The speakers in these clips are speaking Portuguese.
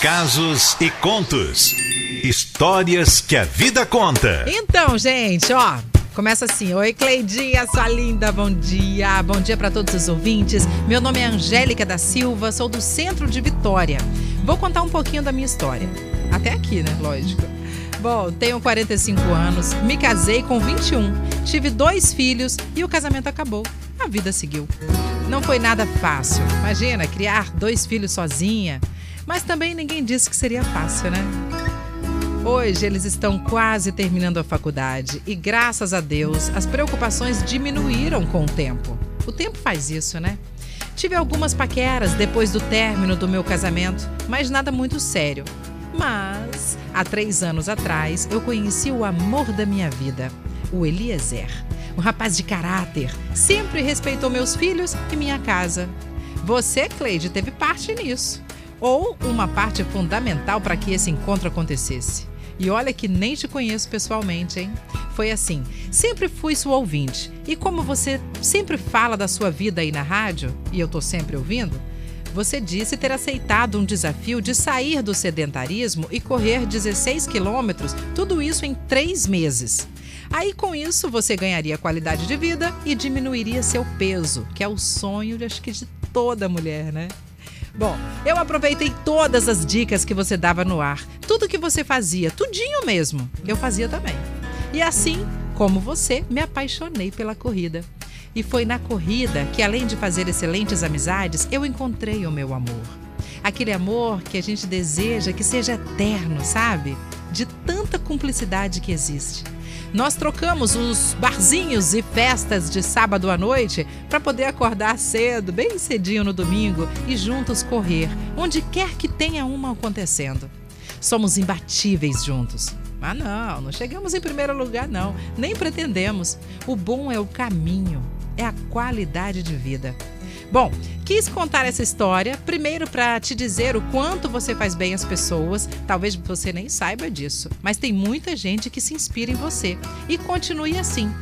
Casos e contos. Histórias que a vida conta. Então, gente, ó. Começa assim. Oi, Cleidinha, sua linda, bom dia. Bom dia para todos os ouvintes. Meu nome é Angélica da Silva, sou do centro de Vitória. Vou contar um pouquinho da minha história. Até aqui, né? Lógico. Bom, tenho 45 anos, me casei com 21, tive dois filhos e o casamento acabou. A vida seguiu. Não foi nada fácil. Imagina, criar dois filhos sozinha. Mas também ninguém disse que seria fácil, né? Hoje eles estão quase terminando a faculdade e, graças a Deus, as preocupações diminuíram com o tempo. O tempo faz isso, né? Tive algumas paqueras depois do término do meu casamento, mas nada muito sério. Mas, há três anos atrás, eu conheci o amor da minha vida, o Eliezer. Um rapaz de caráter, sempre respeitou meus filhos e minha casa. Você, Cleide, teve parte nisso ou uma parte fundamental para que esse encontro acontecesse. E olha que nem te conheço pessoalmente, hein? Foi assim, sempre fui sua ouvinte. E como você sempre fala da sua vida aí na rádio, e eu tô sempre ouvindo, você disse ter aceitado um desafio de sair do sedentarismo e correr 16 quilômetros, tudo isso em três meses. Aí com isso você ganharia qualidade de vida e diminuiria seu peso, que é o sonho, acho que de toda mulher, né? Bom, eu aproveitei todas as dicas que você dava no ar. Tudo que você fazia, tudinho mesmo. Eu fazia também. E assim, como você, me apaixonei pela corrida. E foi na corrida que, além de fazer excelentes amizades, eu encontrei o meu amor. Aquele amor que a gente deseja que seja eterno, sabe? De tanta cumplicidade que existe. Nós trocamos os barzinhos e festas de sábado à noite para poder acordar cedo, bem cedinho no domingo e juntos correr, onde quer que tenha uma acontecendo. Somos imbatíveis juntos. Mas não, não chegamos em primeiro lugar, não. Nem pretendemos. O bom é o caminho, é a qualidade de vida. Bom, quis contar essa história primeiro para te dizer o quanto você faz bem às pessoas. Talvez você nem saiba disso, mas tem muita gente que se inspira em você e continue assim.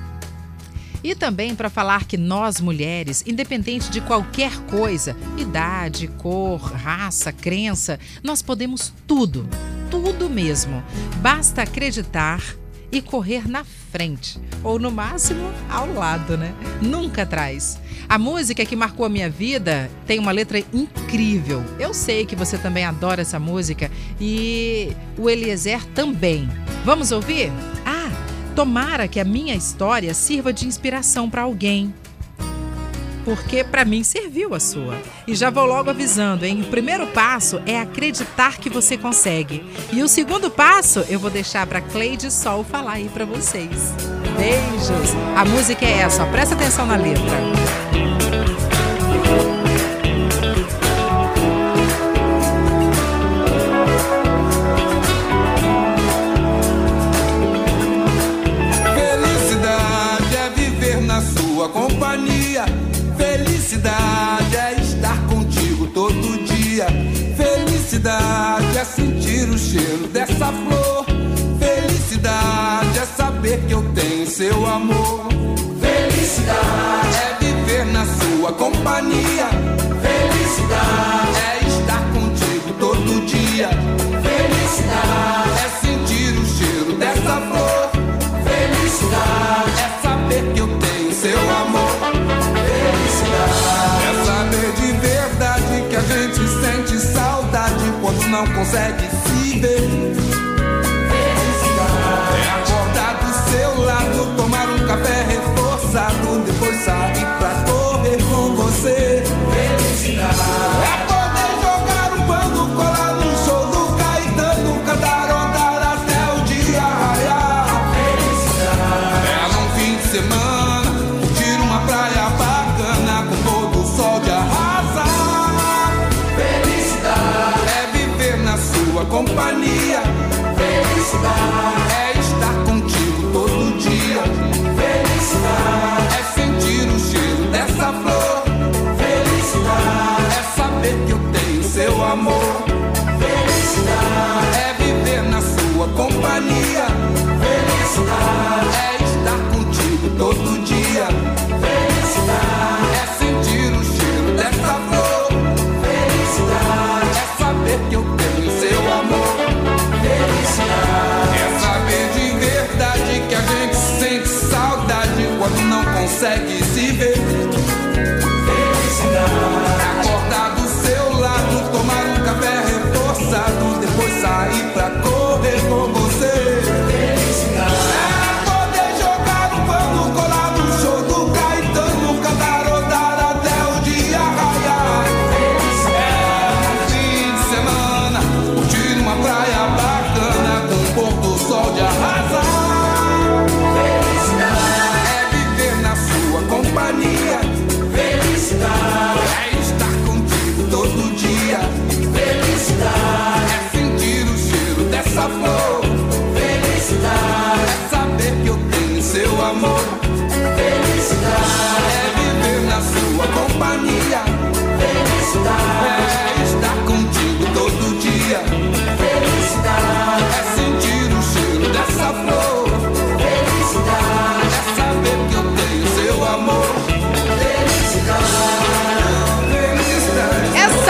E também para falar que nós mulheres, independente de qualquer coisa, idade, cor, raça, crença, nós podemos tudo, tudo mesmo. Basta acreditar e correr na frente, ou no máximo ao lado, né? Nunca atrás. A música que marcou a minha vida tem uma letra incrível. Eu sei que você também adora essa música e o Eliezer também. Vamos ouvir? Ah, tomara que a minha história sirva de inspiração para alguém porque para mim serviu a sua. E já vou logo avisando, hein? O primeiro passo é acreditar que você consegue. E o segundo passo eu vou deixar para Cleide Sol falar aí para vocês. Beijos. A música é essa, ó. presta atenção na letra. Sentir o cheiro dessa flor. Felicidade é saber que eu tenho seu amor. Felicidade é viver na sua companhia. Quando não Felicidade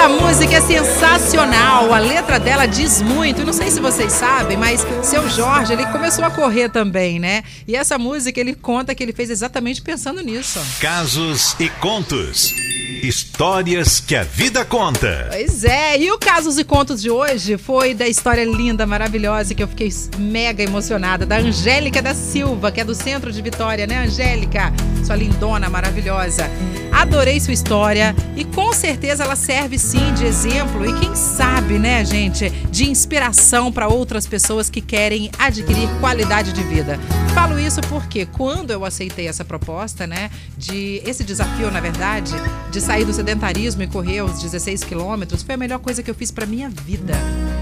Essa música é sensacional, a letra dela diz muito. Não sei se vocês sabem, mas seu Jorge, ele começou a correr também, né? E essa música ele conta que ele fez exatamente pensando nisso. Casos e contos. Histórias que a vida conta. Pois é, e o Casos e Contos de hoje foi da história linda, maravilhosa, que eu fiquei mega emocionada, da Angélica da Silva, que é do centro de Vitória, né, Angélica? Sua lindona, maravilhosa. Adorei sua história e com certeza ela serve sim de exemplo e quem sabe, né, gente, de inspiração para outras pessoas que querem adquirir qualidade de vida. Falo isso porque quando eu aceitei essa proposta, né, de esse desafio, na verdade, de sair do sedentarismo e correr os 16 quilômetros, foi a melhor coisa que eu fiz para minha vida.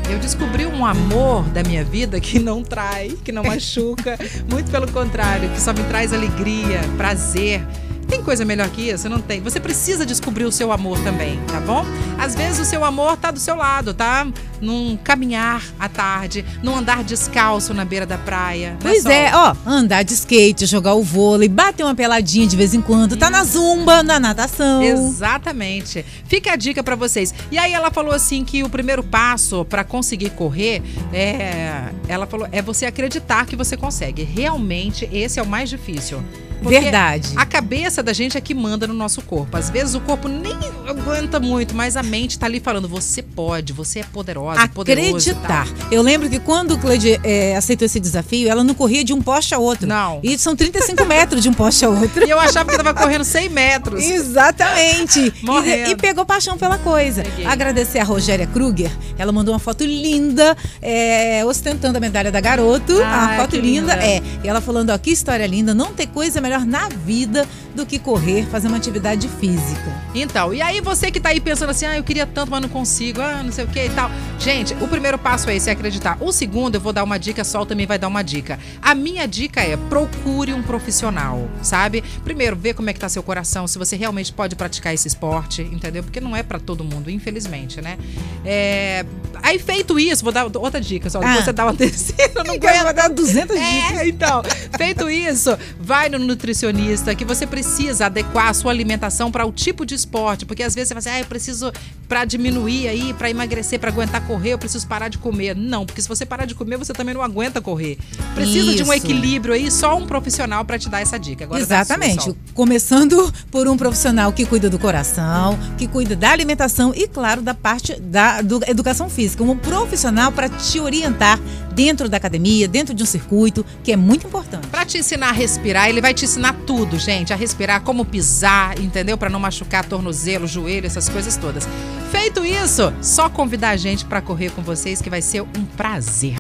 Eu descobri um amor da minha vida que não trai, que não machuca, muito pelo contrário, que só me traz alegria, prazer. Tem coisa melhor que isso? Não tem. Você precisa descobrir o seu amor também, tá bom? Às vezes o seu amor tá do seu lado, tá? Num caminhar à tarde, num andar descalço na beira da praia. né, Pois é, ó, andar de skate, jogar o vôlei, bater uma peladinha de vez em quando, tá na zumba, na natação. Exatamente. Fica a dica pra vocês. E aí ela falou assim que o primeiro passo pra conseguir correr é, ela falou, é você acreditar que você consegue. Realmente esse é o mais difícil. Porque Verdade. A cabeça da gente é que manda no nosso corpo. Às vezes o corpo nem aguenta muito, mas a mente tá ali falando: você pode, você é poderosa, tal. Acreditar. Eu lembro que quando o Cleide é, aceitou esse desafio, ela não corria de um poste a outro. Não. E são 35 metros de um poste a outro. E eu achava que tava correndo 100 metros. Exatamente. Morrendo. E, e pegou paixão pela coisa. Peguei. Agradecer a Rogéria Kruger. Ela mandou uma foto linda, é, ostentando a medalha da garoto. Ai, a foto linda. linda. É. E ela falando, ó, que história linda. Não tem coisa melhor na vida do que correr, fazer uma atividade física. Então, e aí você que tá aí pensando assim, ah, eu queria tanto, mas não consigo, ah, não sei o que e tal. Gente, o primeiro passo é esse, é acreditar. O segundo, eu vou dar uma dica, a Sol também vai dar uma dica. A minha dica é, procure um profissional, sabe? Primeiro, vê como é que tá seu coração, se você realmente pode praticar esse esporte, entendeu? Porque não é pra todo mundo, infelizmente, né? É... Aí, feito isso, vou dar outra dica, só depois Ah. você dá uma terceira, eu não Não vai dar 200 dicas. É, então, feito isso, vai no nutricionista que você precisa adequar a sua alimentação para o tipo de esporte, porque às vezes você fala assim, ah, eu preciso para diminuir aí, para emagrecer, para aguentar correr, eu preciso parar de comer. Não, porque se você parar de comer, você também não aguenta correr. Precisa de um Isso. equilíbrio aí, só um profissional para te dar essa dica. Agora sua, Exatamente. Sol. Começando por um profissional que cuida do coração, que cuida da alimentação e, claro, da parte da do- educação física. Um profissional para te orientar dentro da academia, dentro de um circuito, que é muito importante. Pra te ensinar a respirar, ele vai te ensinar tudo, gente. A respirar, como pisar, entendeu? Pra não machucar tornozelo, joelho, essas coisas todas. Feito isso, só convidar a gente pra correr com vocês que vai ser um prazer.